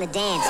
to dance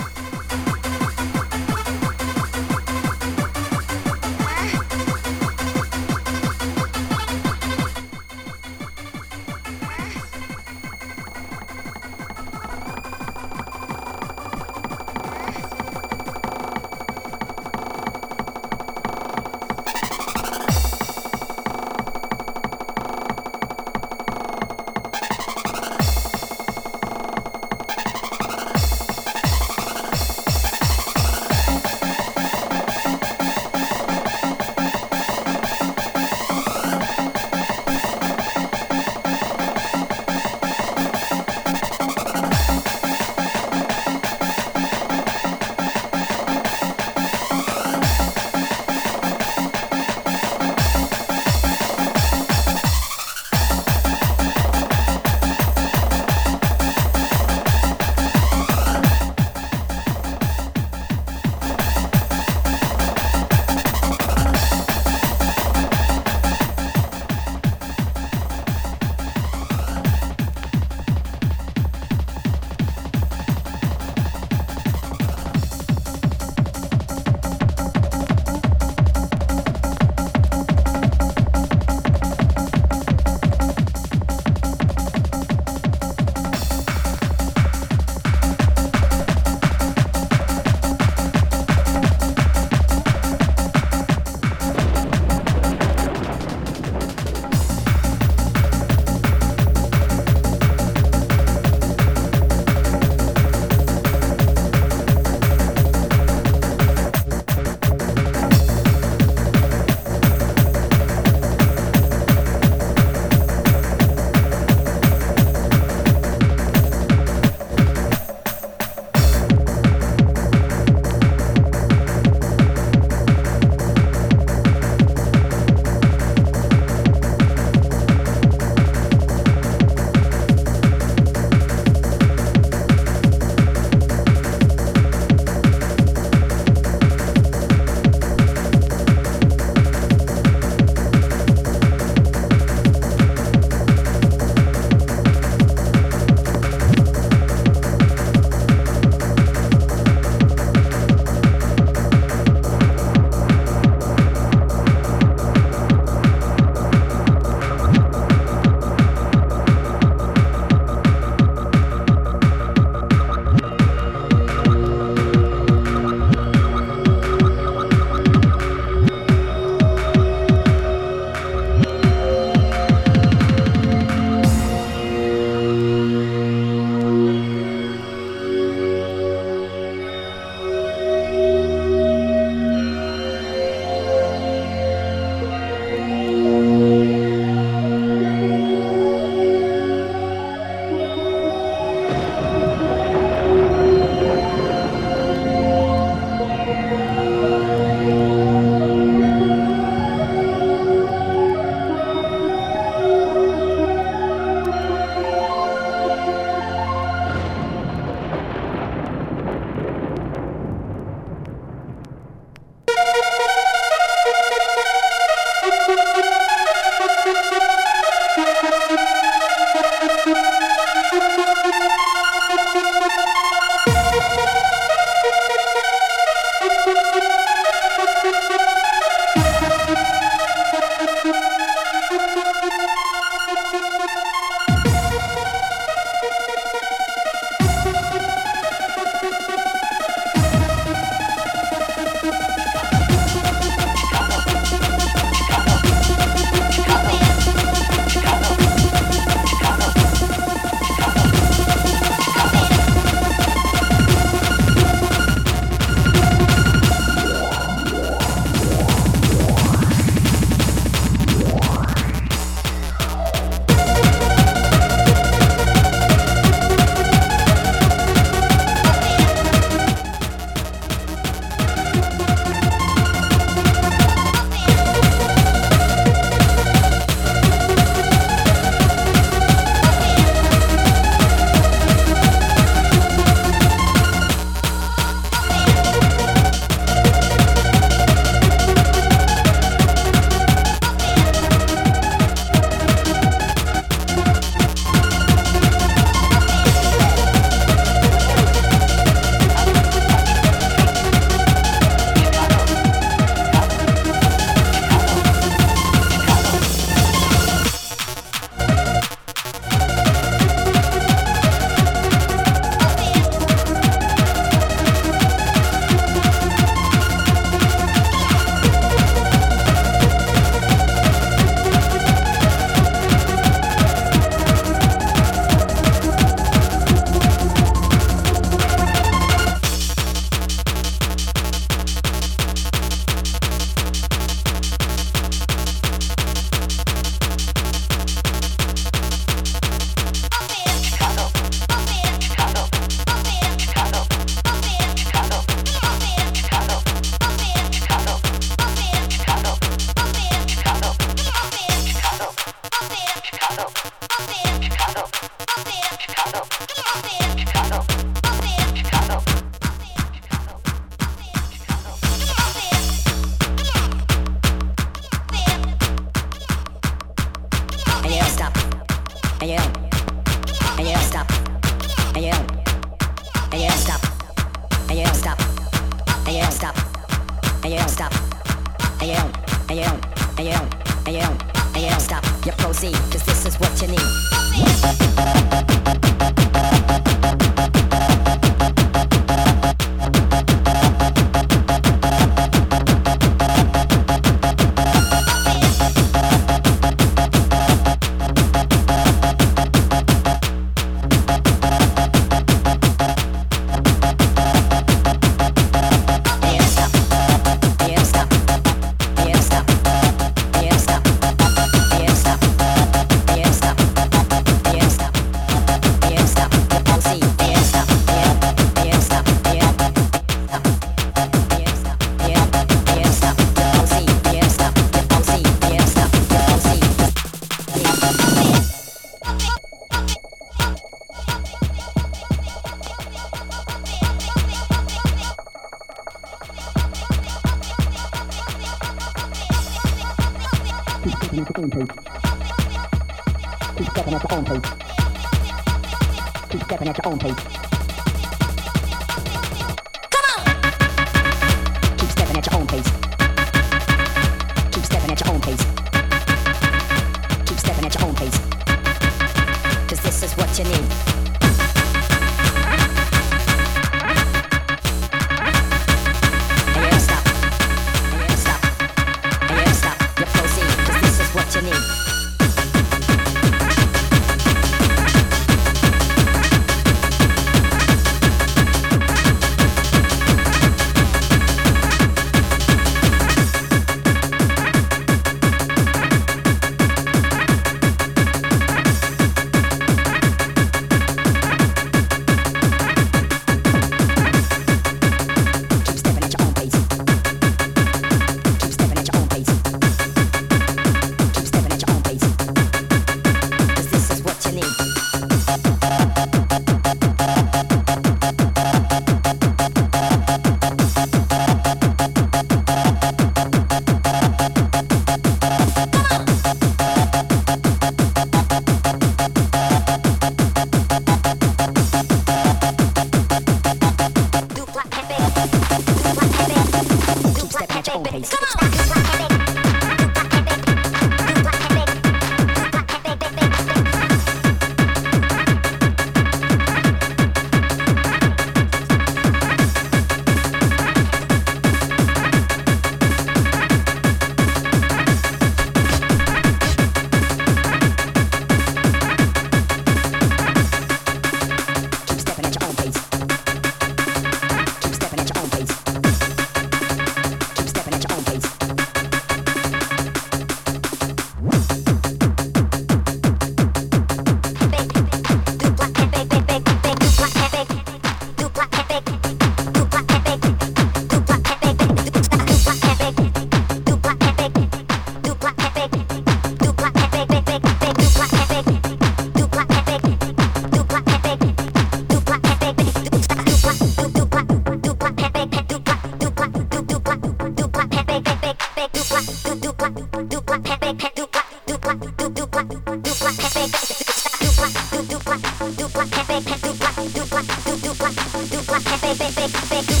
Dupla,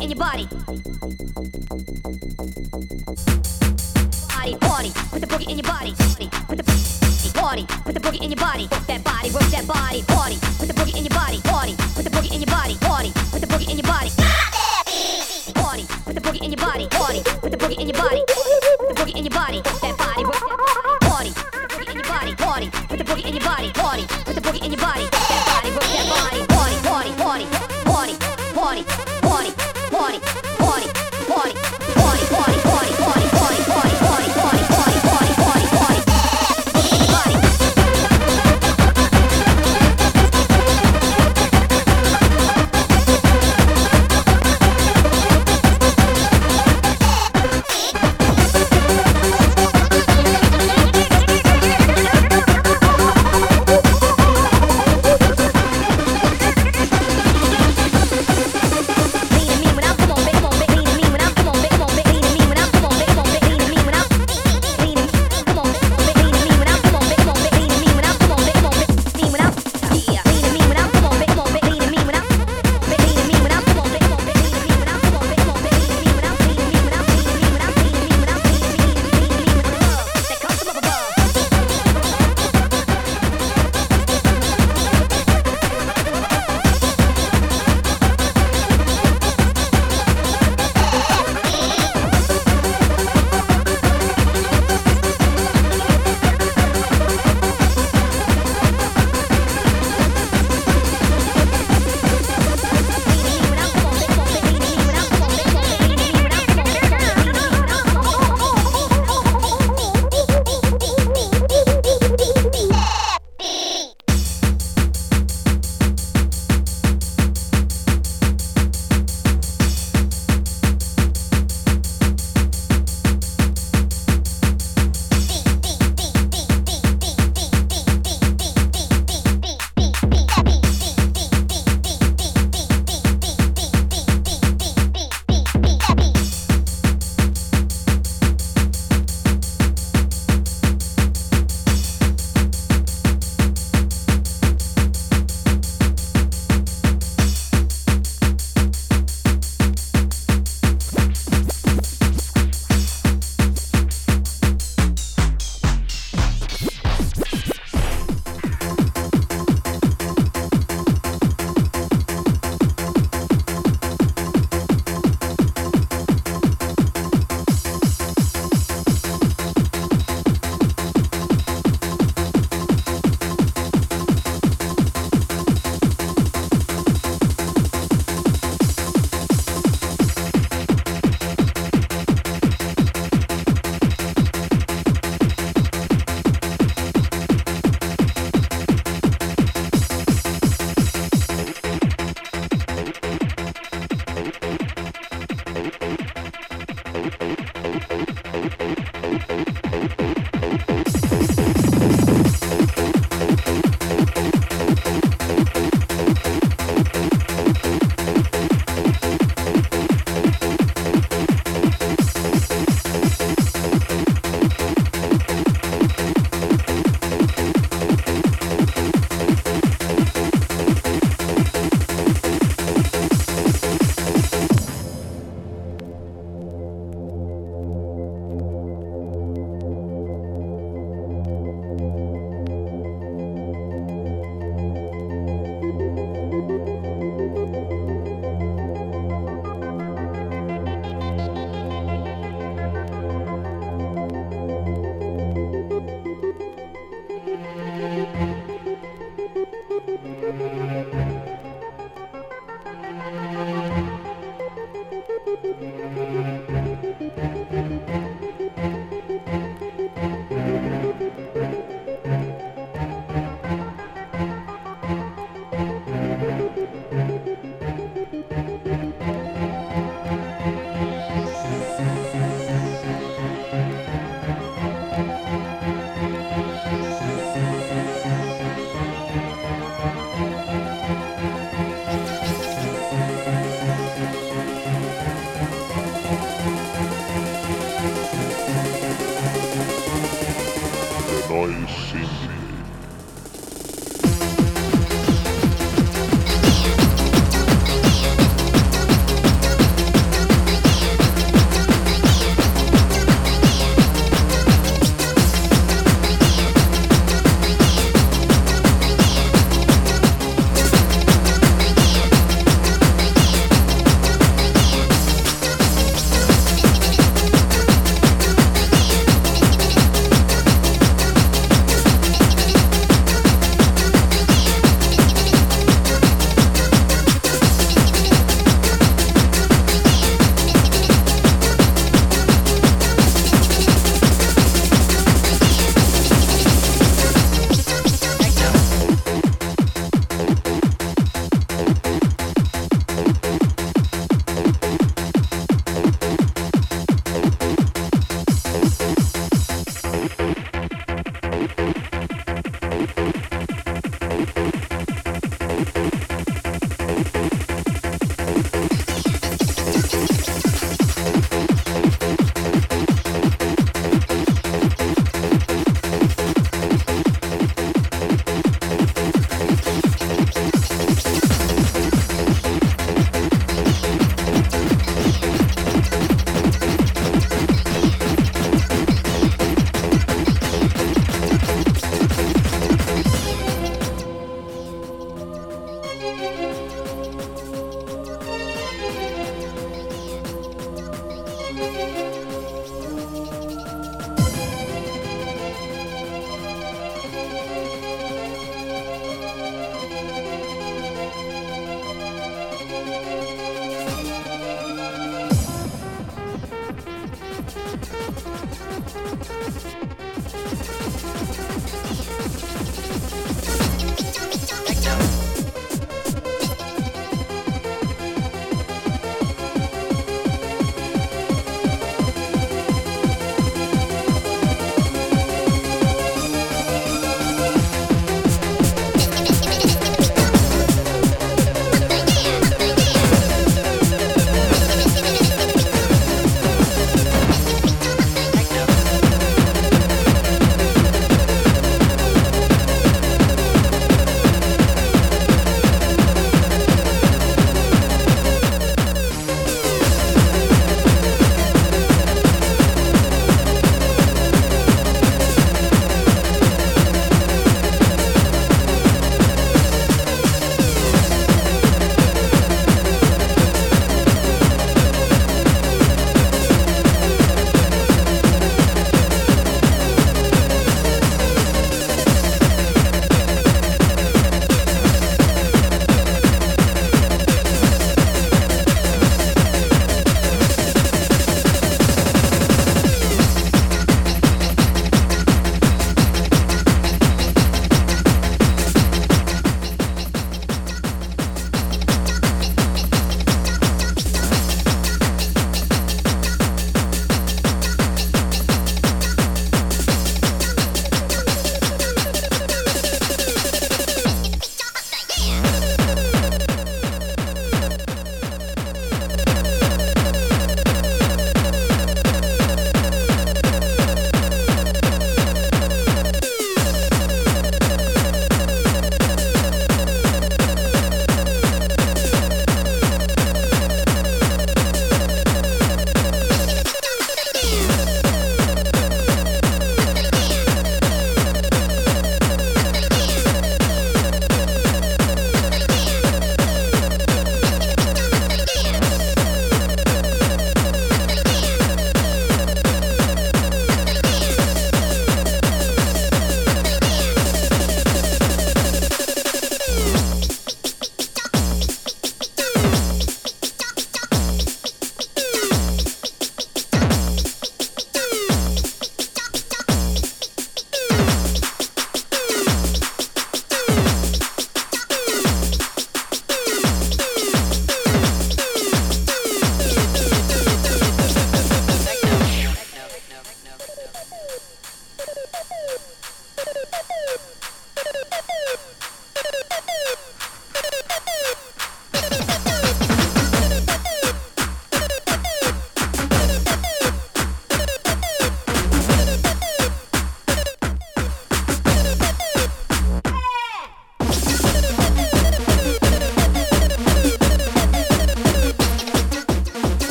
in your body.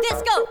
Disco!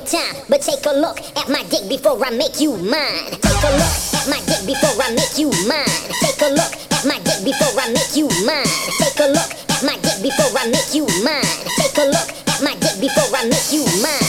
time, but take a look at my dick before I make you mine. Take a look at my dick before I make you mine. Take a look at my dick before I make you mine. Take a look at my dick before I make you mine. Take a look at my dick before I make you mine.